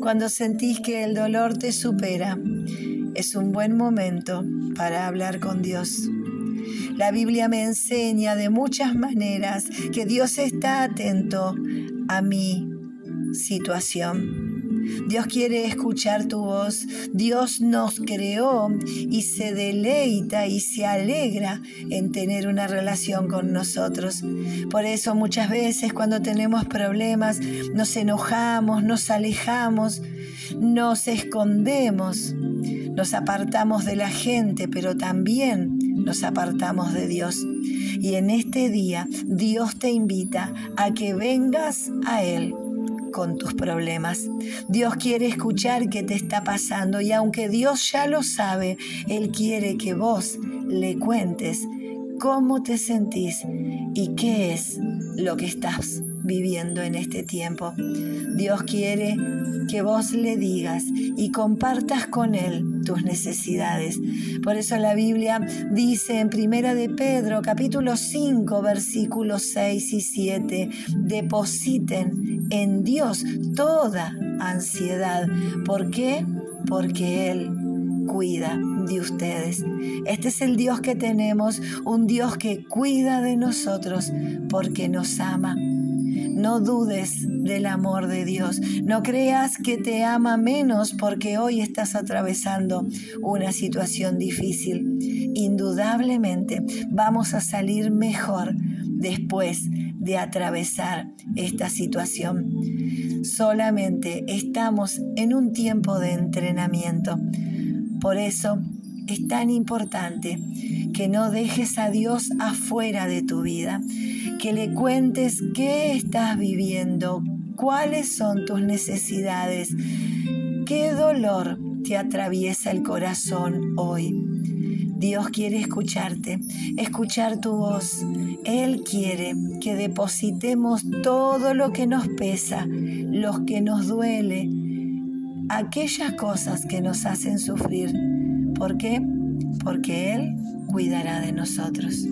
Cuando sentís que el dolor te supera, es un buen momento para hablar con Dios. La Biblia me enseña de muchas maneras que Dios está atento a mi situación. Dios quiere escuchar tu voz. Dios nos creó y se deleita y se alegra en tener una relación con nosotros. Por eso muchas veces cuando tenemos problemas nos enojamos, nos alejamos, nos escondemos, nos apartamos de la gente, pero también nos apartamos de Dios. Y en este día Dios te invita a que vengas a Él con tus problemas. Dios quiere escuchar qué te está pasando y aunque Dios ya lo sabe, Él quiere que vos le cuentes cómo te sentís y qué es lo que estás viviendo en este tiempo. Dios quiere que vos le digas y compartas con Él tus necesidades. Por eso la Biblia dice en Primera de Pedro, capítulo 5, versículos 6 y 7, depositen en Dios toda ansiedad. ¿Por qué? Porque Él cuida de ustedes. Este es el Dios que tenemos, un Dios que cuida de nosotros porque nos ama. No dudes del amor de Dios. No creas que te ama menos porque hoy estás atravesando una situación difícil. Indudablemente vamos a salir mejor después de atravesar esta situación. Solamente estamos en un tiempo de entrenamiento. Por eso es tan importante que no dejes a Dios afuera de tu vida, que le cuentes qué estás viviendo, cuáles son tus necesidades, qué dolor te atraviesa el corazón hoy. Dios quiere escucharte, escuchar tu voz. Él quiere que depositemos todo lo que nos pesa, lo que nos duele, aquellas cosas que nos hacen sufrir. ¿Por qué? Porque Él cuidará de nosotros.